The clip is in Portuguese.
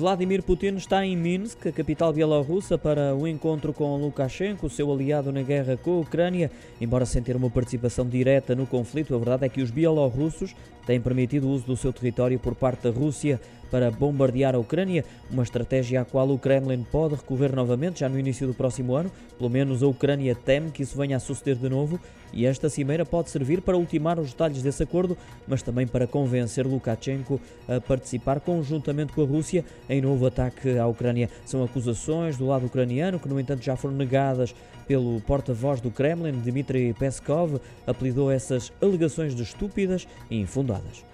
Vladimir Putin está em Minsk, a capital bielorrussa, para o encontro com Lukashenko, seu aliado na guerra com a Ucrânia. Embora sem ter uma participação direta no conflito, a verdade é que os bielorrussos têm permitido o uso do seu território por parte da Rússia para bombardear a Ucrânia, uma estratégia à qual o Kremlin pode recorrer novamente já no início do próximo ano. Pelo menos a Ucrânia teme que isso venha a suceder de novo e esta cimeira pode servir para ultimar os detalhes desse acordo, mas também para convencer Lukashenko a participar conjuntamente com a Rússia em novo ataque à Ucrânia. São acusações do lado ucraniano que, no entanto, já foram negadas pelo porta-voz do Kremlin, Dmitry Peskov, apelidou essas alegações de estúpidas e infundadas.